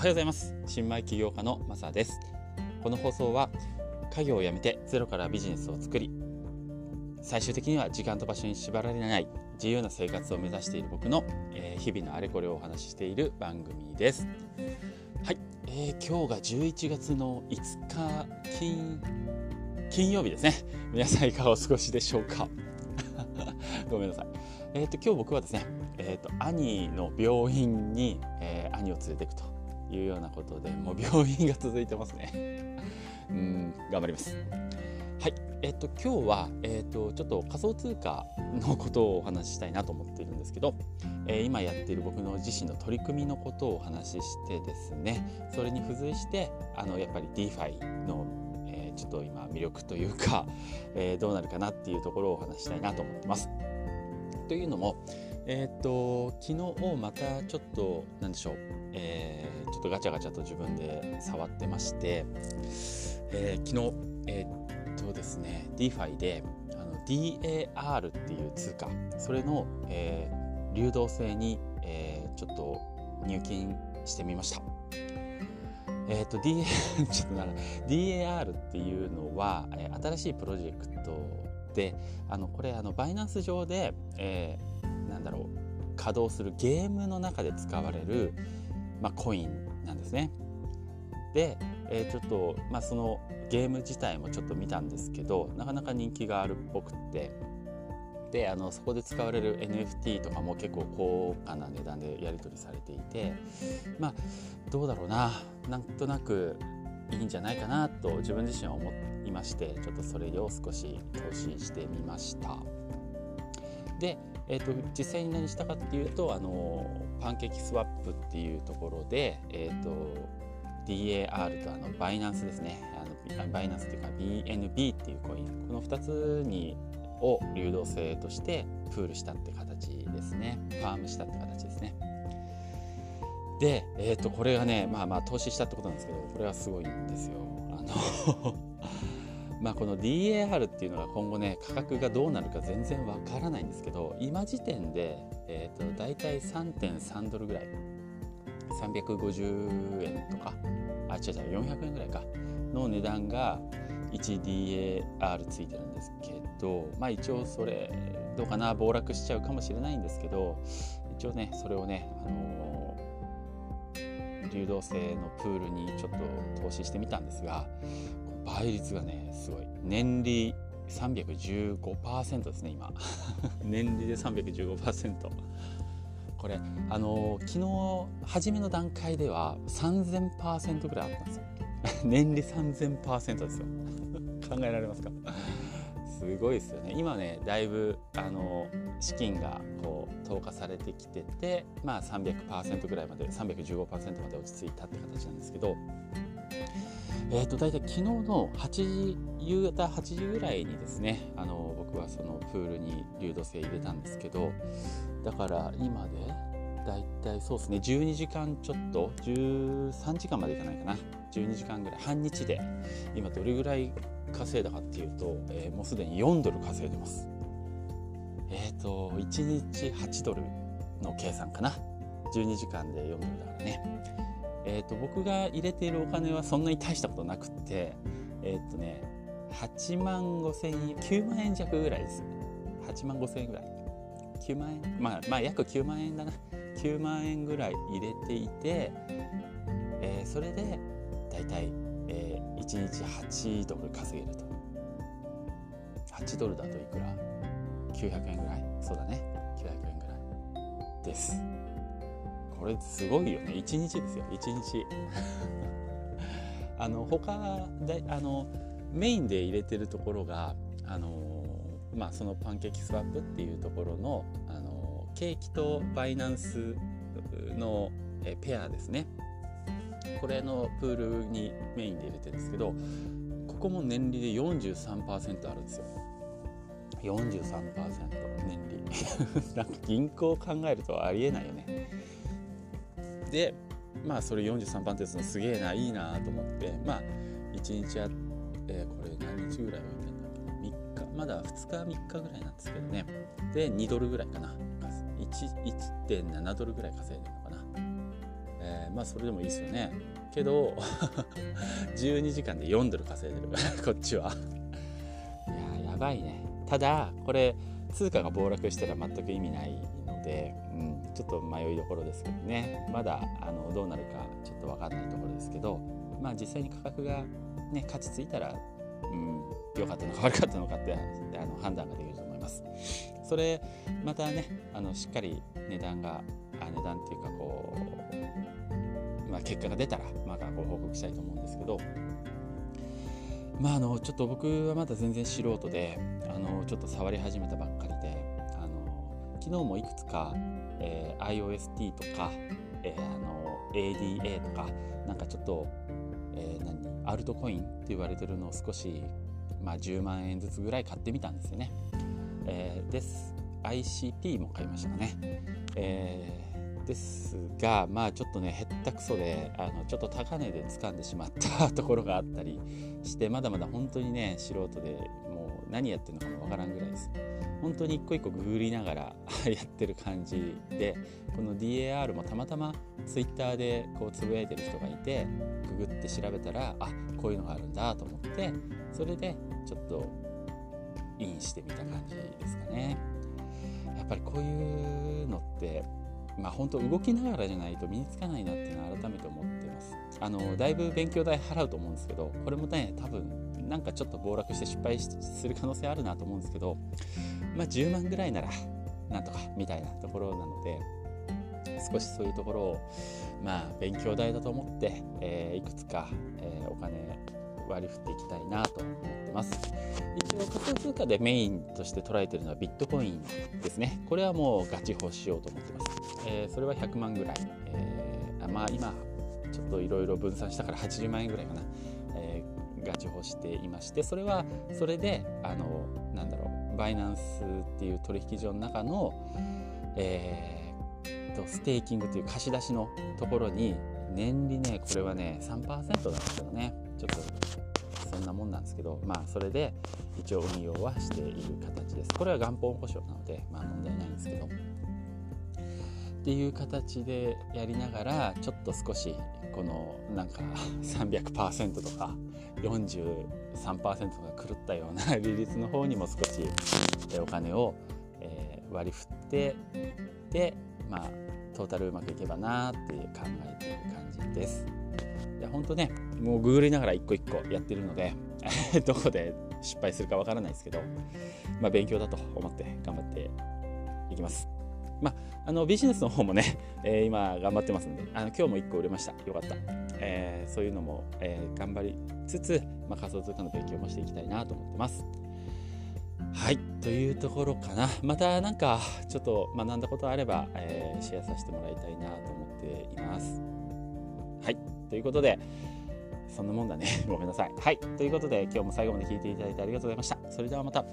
はようございます。新米起業家のマサです。この放送は家業を辞めてゼロからビジネスを作り最終的には時間と場所に縛られない自由な生活を目指している僕の、えー、日々のあれこれをお話ししている番組です。はい、えー、今日が11月の5日金金曜日ですね。皆さんいかがお過ごしでしょうか？ごめんなさい。えっ、ー、と今日僕はですねえーと、兄の病院に、えー、兄を連れていくと。いうようなことでもう病院が続いてますね。うん頑張ります。はい。えっ、と今日は、えーと、ちょっと仮想通貨のことをお話ししたいなと思っているんですけど、えー、今やっている僕の自身の取り組みのことをお話ししてですねそれに付随してあのやっぱり DeFi のちょっと今魅力というか、えー、どうなるかなっていうところをお話ししたいなと思ってます。というのも、えっ、と昨日またちょっと何でしょう、え、ょっとガチャガチャと自分で触ってまして、えー、昨日えっとですね DeFi であの DAR っていう通貨それの、えー、流動性に、えー、ちょっと入金してみました。えっ、と D ちょっとな DAR っていうのは、えー、新しいプロジェクトであのこれあのバイナンス上で、えー、なんだろう稼働するゲームの中で使われる、まあ、コインなんですね。で、えー、ちょっと、まあ、そのゲーム自体もちょっと見たんですけどなかなか人気があるっぽくって。であのそこで使われる NFT とかも結構高価な値段でやり取りされていてまあどうだろうな。なんとなくいいんじゃないかなと自分自身は思いましてちょっとそれを少し投資してみました。で、えーと、実際に何したかっていうとあのパンケーキスワップっていうところで、えーと、DAR とあのバイナンスですね。あのバイナンスっていうか BNB っていうコイン。この2つにを流動性としてプールしたって形ですね。ファームしたって形ですね。で、えー、とこれがねまあまあ投資したってことなんですけどこれはすごいんですよ。あのまあこの DAR っていうのが今後ね価格がどうなるか全然わからないんですけど今時点で、えー、と大体3.3ドルぐらい。350円とか。あ違う違う400円ぐらいか。の値段が 1DAR ついてるんですけどまあ一応それどうかな暴落しちゃうかもしれないんですけど一応ねそれをね、あの流動性のプールにちょっと投資してみたんですが倍率がねすごい。年利315%ですね今。年利で315%これあの昨日初めの段階では3000%ぐらいあったんですよ。年利3000%ですよ。考えられますか？すごいですよね。今ねだいぶあの資金がこう投下されてきててまあ300%ぐらいまで315%まで落ち着いたって形なんですけどえーと、大体昨日の8時夕方8時ぐらいにですねあの僕はそのプールに流動性入れたんですけどだから今で大体そうですね12時間ちょっと13時間までいかないかな12時間ぐらい半日で今どれぐらい稼いだかっていうと、えー、もうすでに4ドル稼いでます。えっ、ー、と1日8ドルの計算かな12時間で4ドルだからね。え、ー、と僕が入れているお金はそんなに大したことなくてえっ、とね8万5千円9万円弱ぐらいです8万5千円ぐらい。9万円まあまあ約9万円だな。9万円ぐらい入れていて、えー、それでだいたいえー、1日8ドル稼げると。8ドルだといくら？900円ぐらい。そうだね。900円ぐらいです。これすごいよね。1日ですよ。1日。あの他であのメインで入れてるところがあのまあそのパンケーキスワップっていうところのあのケーキとバイナンスのえペアですね。これのプールにメインで入れてるんですけどここも年利で43%あるんですよ。43%年利。なんか銀行を考えるとありえないよね。でまあそれ43%ってすげえないいなと思ってまあ1日あ、えー、これ何日ぐらい置いてんだっけ3日。まだ2日3日ぐらいなんですけどね。で2ドルぐらいかな。1.7ドルぐらい稼いでるのかな。えー、まあそれでもいいですよね。けど 12時間で4ドル稼いでる。こっちは。いややばいね。ただこれ通貨が暴落したら全く意味ないので、うん、ちょっと迷いどころですけどね。まだあのどうなるかちょっと分かんないところですけどまあ実際に価格がね価値ついたらうん良かったのか悪かったのかってあの判断ができると思います。それまたねあのしっかり値段があ値段っていうかこう、まあ、結果が出たらまたご報告したいと思うんですけどまああのちょっと僕はまだ全然素人であのちょっと触り始めたばっかりであの昨日もいくつか、えー、IOST とか、えー、あの ADA とかなんかちょっと、えー、何アルトコインって言われてるのを少し、まあ、10万円ずつぐらい買ってみたんですよね。えー、です ICP も買いましたね。えー、ですがまあちょっとねへったくそであのちょっと高値で掴んでしまったところがあったりしてまだまだ本当にね素人でも何やってるのかもわからんぐらいです本当に一個一個ググりながら やってる感じでこの DAR もたまたま Twitter でこうつぶやいてる人がいてググって調べたらあこういうのがあるんだと思ってそれでちょっとインしてみた感じですかね。やっぱりこういうのってまあ本当動きながらじゃないと身につかないなっていうのは改めて思ってます。あのだいぶ勉強代払うと思うんですけどこれもね多分なんかちょっと暴落して失敗する可能性あるなと思うんですけどまあ10万ぐらいならなんとかみたいなところなので少しそういうところをまあ勉強代だと思って、えー、いくつか、えー、お金割り振っていきたいなと思ってます。一応仮想通貨でメインとして捉えてるのはビットコインですね。これはもうガチ保しようと思ってます、えー、それは100万ぐらい、えー、まあ今ちょっといろいろ分散したから80万円ぐらいかな、えー、ガチ保していましてそれはそれであのなんだろうバイナンスっていう取引所の中の、えー、とステーキングという貸し出しのところに年利ねこれはね3%なんですけどね。ちょっとそんなもんなんですけどまあそれで一応運用はしている形です。これは元本保証なのでまあ問題ないんですけど。っていう形でやりながらちょっと少しこのなんか300%とか43%とか狂ったような 利率の方にも少しお金を割り振ってでまあトータルうまくいけばなっていう考えている感じです。いや本当ねもうググりながら一個一個やってるので どこで失敗するかわからないですけど、まあ、勉強だと思って頑張っていきます。まあ、のビジネスの方もね、えー、今頑張ってますんであの今日も1個売れました。よかった、えー、そういうのも、えー、頑張りつつ、まあ、仮想通貨の勉強もしていきたいなと思ってます。はい。というところかな。またなんかちょっと学んだことあれば、えシェアさせてもらいたいなと思っています。はい。ということでそんなもんだね。ごめんなさい。はい。ということで今日も最後まで聞いていただいてありがとうございました。それではまた。